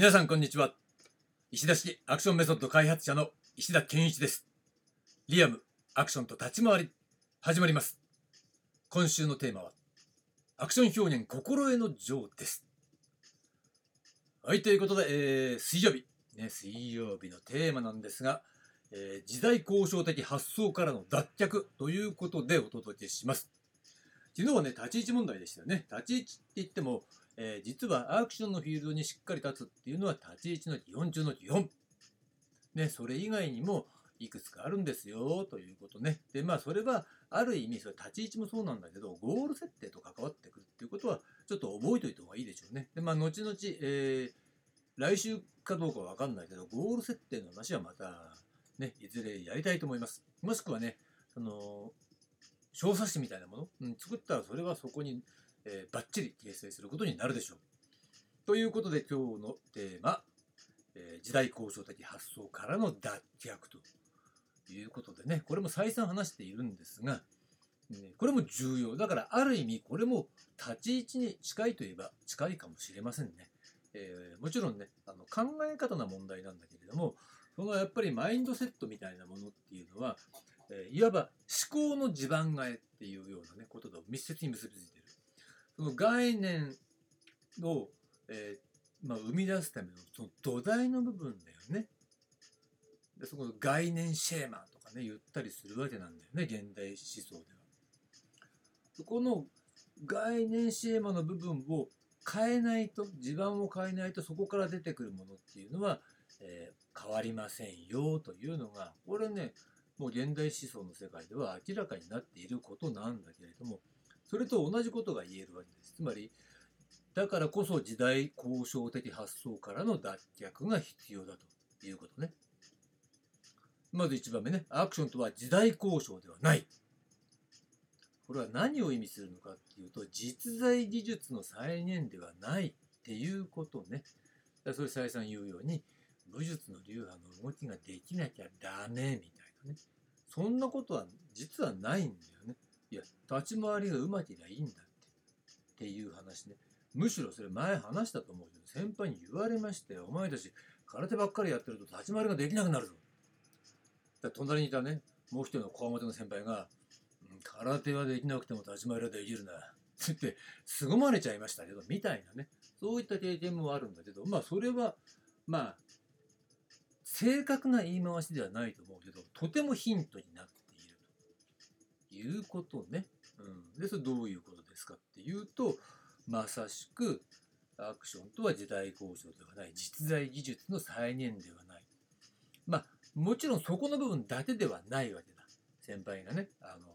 皆さんこんにちは。石田式アクションメソッド開発者の石田健一です。リアムアクションと立ち回り始まります。今週のテーマはアクション表現心得の情です。はいということで、えー、水曜日。ね水曜日のテーマなんですが、えー、時代交渉的発想からの脱却ということでお届けします。昨日はね立ち位置問題でしたよね。立ち位置って言ってもえー、実はアクションのフィールドにしっかり立つっていうのは立ち位置の基本中の基本。ね、それ以外にもいくつかあるんですよということね。で、まあそれはある意味それ立ち位置もそうなんだけど、ゴール設定と関わってくるっていうことはちょっと覚えておいた方がいいでしょうね。で、まあ後々、えー、来週かどうかわかんないけど、ゴール設定の話はまたね、いずれやりたいと思います。もしくはね、その、小冊子みたいなもの、うん、作ったらそれはそこにえー、バッチリ掲載することになるでしょう。ということで今日のテーマ、えー、時代交渉的発想からの脱却ということでね、これも再三話しているんですが、ね、これも重要。だからある意味これも立ち位置に近いといえば近いかもしれませんね。えー、もちろんね、あの考え方の問題なんだけれども、そのやっぱりマインドセットみたいなものっていうのは、えー、いわば思考の地盤替えっていうようなね、ことと密接に結びついている。その概念を、えー、まあ、生み出すためのその土台の部分だよね。でそこの概念シェーマーとかね言ったりするわけなんだよね現代思想では。そこの概念シェーマの部分を変えないと地盤を変えないとそこから出てくるものっていうのは、えー、変わりませんよというのがこれねもう現代思想の世界では明らかになっていることなんだけれどもそれと同じことが言えるわけです。つまり、だからこそ時代交渉的発想からの脱却が必要だということね。まず1番目ね、アクションとは時代交渉ではない。これは何を意味するのかっていうと、実在技術の再現ではないっていうことね。それ再三言うように、武術の流派の動きができなきゃダメみたいなね。そんなことは実はないんだよね。いや、立ち回りがうまきゃいいんだって。っていう話ね。むしろそれ前話したと思うけど、先輩に言われましたよ。お前たち、空手ばっかりやってると立ち回りができなくなるぞ。だ隣にいたね、もう一人の小表の先輩が、うん、空手はできなくても立ち回りはできるな。って言って、凄まれちゃいましたけど、みたいなね。そういった経験もあるんだけど、まあそれは、まあ、正確な言い回しではないと思うけど、とてもヒントになっていうことね。うん、で、それどういうことですかっていうと、まさしく、アクションとは時代交渉ではない、実在技術の再現ではない。まあ、もちろんそこの部分だけではないわけだ。先輩がね、あの、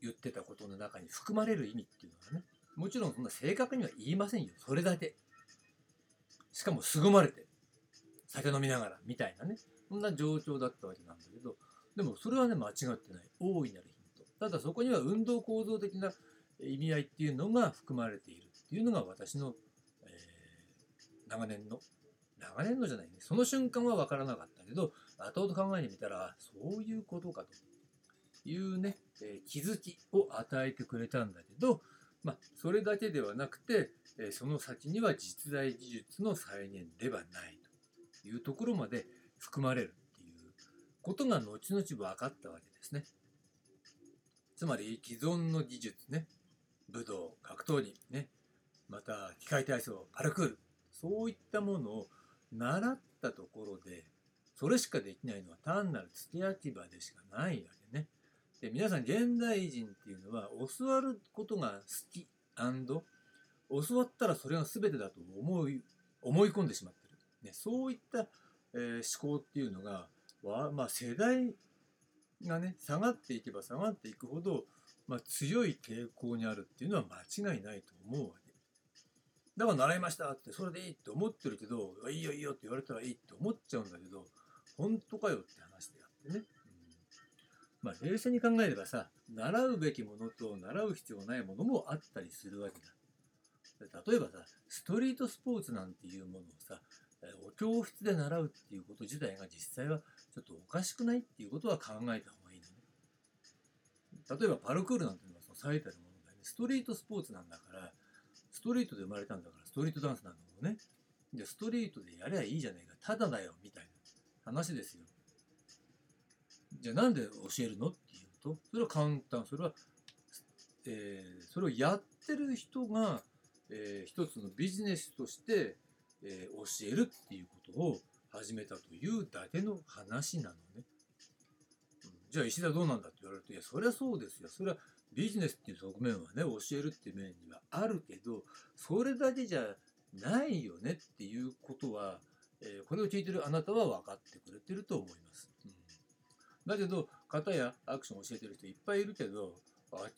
言ってたことの中に含まれる意味っていうのはね、もちろんそんな正確には言いませんよ。それだけ。しかも凄まれて、酒飲みながら、みたいなね、そんな状況だったわけなんだけど、でもそれはね、間違ってない。大いなる。ただそこには運動構造的な意味合いっていうのが含まれているっていうのが私の、えー、長年の、長年のじゃないね。その瞬間は分からなかったけど、後々考えてみたら、そういうことかというね、えー、気づきを与えてくれたんだけど、まあ、それだけではなくて、えー、その先には実在技術の再現ではないというところまで含まれるっていう。ことが後々分かったわけですね。つまり既存の技術ね、武道、格闘技ね、また機械体操、パルクール、そういったものを習ったところで、それしかできないのは単なる付け焼き場でしかないわけね。で皆さん現代人っていうのは教わることが好き教わったらそれが全てだと思い思い込んでしまってる、ね、そういった、えー、思考っていうのが、まあ、世代がね下がっていけば下がっていくほど、まあ、強い傾向にあるっていうのは間違いないと思うわけ。だから習いましたってそれでいいって思ってるけどいいよいいよって言われたらいいって思っちゃうんだけど本当かよって話であってね。まあ冷静に考えればさ習うべきものと習う必要ないものもあったりするわけだ。例えばさストリートスポーツなんていうものをさお教室で習うっていうこと自体が実際はちょっとおかしくない？っていうことは考えた方がいいのね。例えばパルクールなんていうのはその最たるものだよね。ストリートスポーツなんだから、ストリートで生まれたんだから、ストリートダンスなんだもんね。じゃあストリートでやりゃいいじゃねえかただだよみたいな話ですよじゃあなんで教えるの？っていうとそれは簡単それは、えーそれをやってる人が、えー一つのビジネスとして、えー教えるっていうことを始めたというだけの話なのね、うん。じゃあ石田どうなんだって言われるといやそりゃそうですよ。それはビジネスっていう側面はね教えるっていう面にはあるけどそれだけじゃないよねっていうことは、えーこれを聞いてるあなたは分かってくれてると思います。うん。だけど型やアクションを教えてる人いっぱいいるけど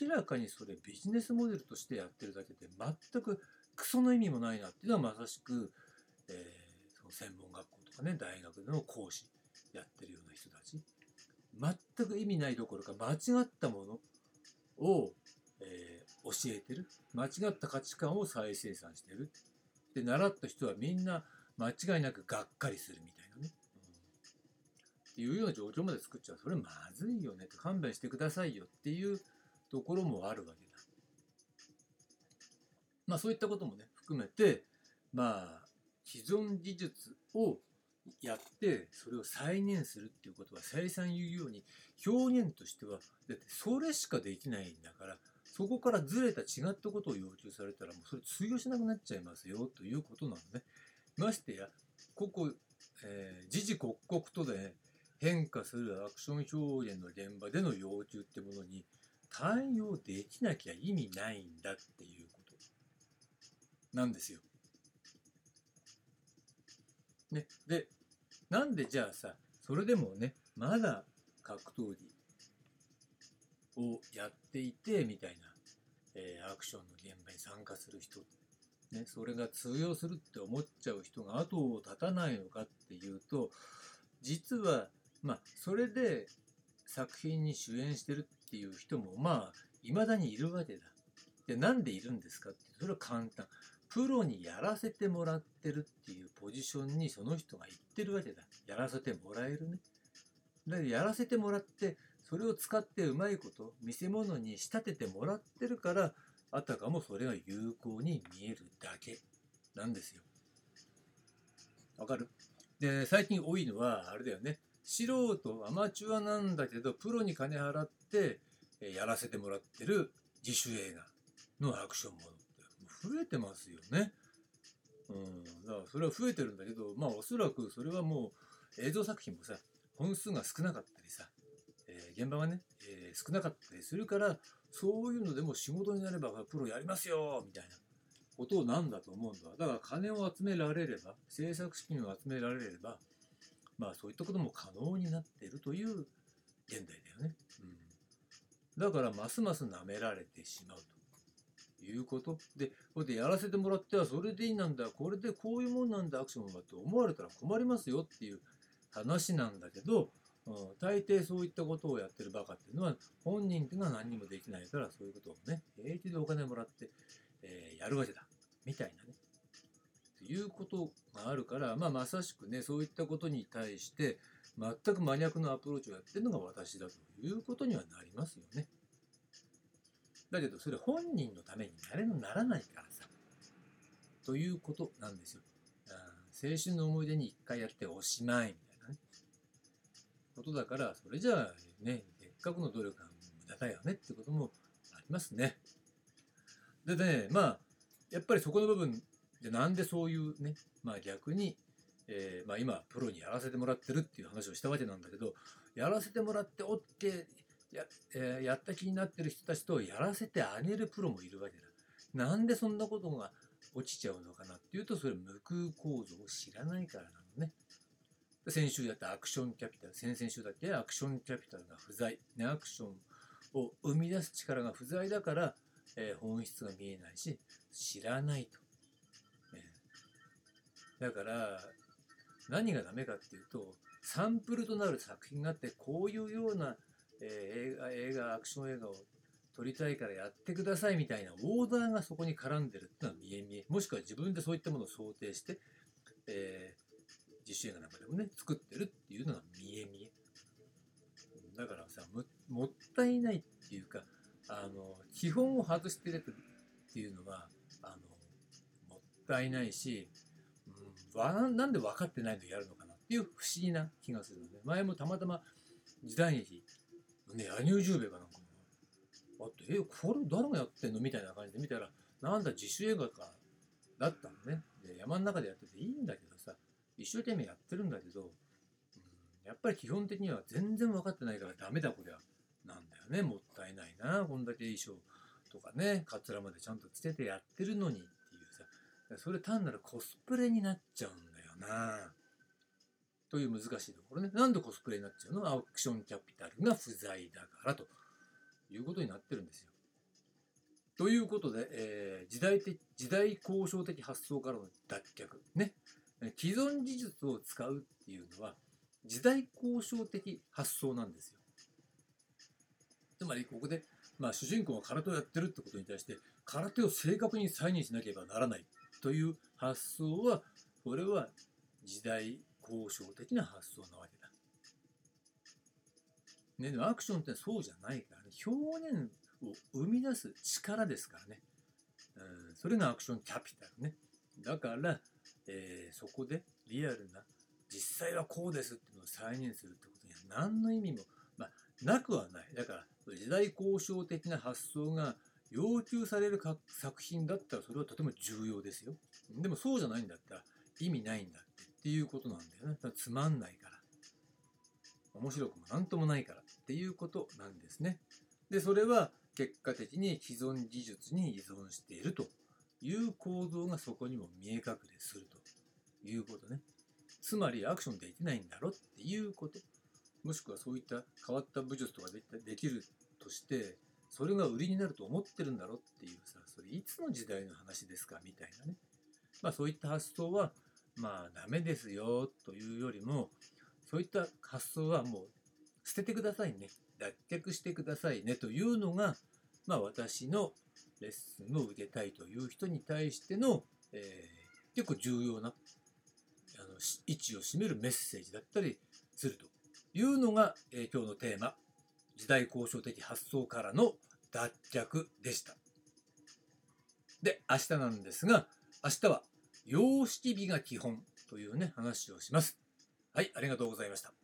明らかにそれビジネスモデルとしてやってるだけで全くクソの意味もないなっていうのはまさしく、えーその専門学校とかね大学の講師やってるような人たち。全く意味ないどころか間違ったものを、えー教えてる。間違った価値観を再生産してる。で習った人はみんな間違いなくがっかりするみたいなね、うん。っていうような状況まで作っちゃう。それまずいよね。って勘弁してくださいよっていうところもあるわけだ。まあそういったこともね含めてまあ既存技術をやってそれを再現するっていうことは再三言うように表現としてはだってそれしかできないんだからそこからずれた違ったことを要求されたらもうそれ通用しなくなっちゃいますよということなのね。ましてやここ、えー時々刻々とで、変化するアクション表現の現場での要求ってものに対応できなきゃ意味ないんだっていうことなんですよ。ね、でなんでじゃあさそれでもねまだ格闘技をやっていてみたいな、えーアクションの現場に参加する人、ね、それが通用するって思っちゃう人が後を絶たないのかっていうと実はまあそれで作品に主演してるっていう人もまあ未だにいるわけだ。でなんでいるんですかってそれは簡単。プロにやらせてもらってるっていうポジションにその人が行ってるわけだ。やらせてもらえるね。だからやらせてもらってそれを使ってうまいこと見せ物に仕立ててもらってるからあたかもそれが有効に見えるだけなんですよ。わかる？で最近多いのはあれだよね素人アマチュアなんだけどプロに金払ってやらせてもらってる自主映画のアクションもの増えてますよね。うん、だからそれは増えてるんだけどまあおそらくそれはもう映像作品もさ本数が少なかったりさ、えー現場がね、えー少なかったりするからそういうのでも仕事になればプロやりますよみたいなことなんだと思うんだだから金を集められれば制作資金を集められればまあそういったことも可能になっているという現代だよね、うん、だからますます舐められてしまうと。いうこと？でこれでやらせてもらってはそれでいいなんだ。これでこういうもんなんだ。アクションはって思われたら困りますよっていう話なんだけど、うん、大抵そういったことをやってるバカっていうのは本人っていうのは何にもできないからそういうことをね平気でお金もらって、えーやるわけだ。みたいなね。っていうことがあるから、まあ、まさしくねそういったことに対して全く真逆のアプローチをやってるのが私だということにはなりますよね。だけどそれ本人のためになれならないからさということなんですよ。あ青春の思い出に一回やっておしまいみたいなねことだからそれじゃあねせっかくの努力が無駄だよねってこともありますね。でねまあやっぱりそこの部分でなんでそういうねまあ逆に、えーまあ、今プロにやらせてもらってるっていう話をしたわけなんだけどやらせてもらって OK や,、えーやった気になってる人たちとやらせてあげるプロもいるわけだ。なんでそんなことが落ちちゃうのかなっていうとそれ無空構造を知らないからなのね。先週やったアクションキャピタル先々週だっけアクションキャピタルが不在、ね、アクションを生み出す力が不在だから、えー本質が見えないし知らないと。ねだから何がダメかっていうとサンプルとなる作品があってこういうような、えー映画映画アクション映画を撮りたいからやってくださいみたいなオーダーがそこに絡んでるってのは見え見え。もしくは自分でそういったものを想定して、えー自主映画なんかでもね作ってるっていうのが見え見え。だからさもったいないっていうかあの基本を外してるっていうのはあのもったいないし、うん、わなんで分かってないのやるのかなっていう不思議な気がするので、前もたまたま時代劇、ね、柳生十兵衛かなんかもあって、え、これ誰がやってんのみたいな感じで見たら、なんだ自主映画か、だったのね。で、山の中でやってていいんだけどさ、一生懸命やってるんだけど、うん、やっぱり基本的には全然分かってないからダメだこりゃ。なんだよね。もったいないな。こんだけ衣装とかね、カツラまでちゃんとつけてやってるのにっていうさ、それ単なるコスプレになっちゃうんだよな。という難しいところね。なんでコスプレになっちゃうの？アクションキャピタルが不在だからということになってるんですよ。ということで、えー、時代的時代交渉的発想からの脱却。ね。既存技術を使うっていうのは、時代交渉的発想なんですよ。つまり、ここで、まあ、主人公が空手をやってるってことに対して、空手を正確に再現しなければならないという発想は、これは時代交渉的な発想なわけだ。ね、でもアクションってそうじゃないからね、表現を生み出す力ですからね。うん、それがアクションキャピタルね。だから、えー、そこでリアルな、実際はこうですっていうのを再現するってことには何の意味も、まあ、なくはない。だから、時代交渉的な発想が要求される作品だったらそれはとても重要ですよ。でもそうじゃないんだったら意味ないんだってっていうことなんだよね。つまんないから。面白くもなんともないからっていうことなんですね。で、それは結果的に既存技術に依存しているという構造がそこにも見え隠れするということね。つまりアクションできないんだろっていうこと。もしくはそういった変わった武術とかできるとして、それが売りになると思ってるんだろっていうさ、それいつの時代の話ですか？みたいなね。まあそういった発想は、まあダメですよというよりも、そういった発想はもう捨ててくださいね。脱却してくださいねというのが、まあ私のレッスンを受けたいという人に対しての、えー、結構重要なあの位置を占めるメッセージだったりするというのが、えー、今日のテーマ時代交渉的発想からの脱却でした。で、明日なんですが、明日は様式美が基本というね、話をします。はい、ありがとうございました。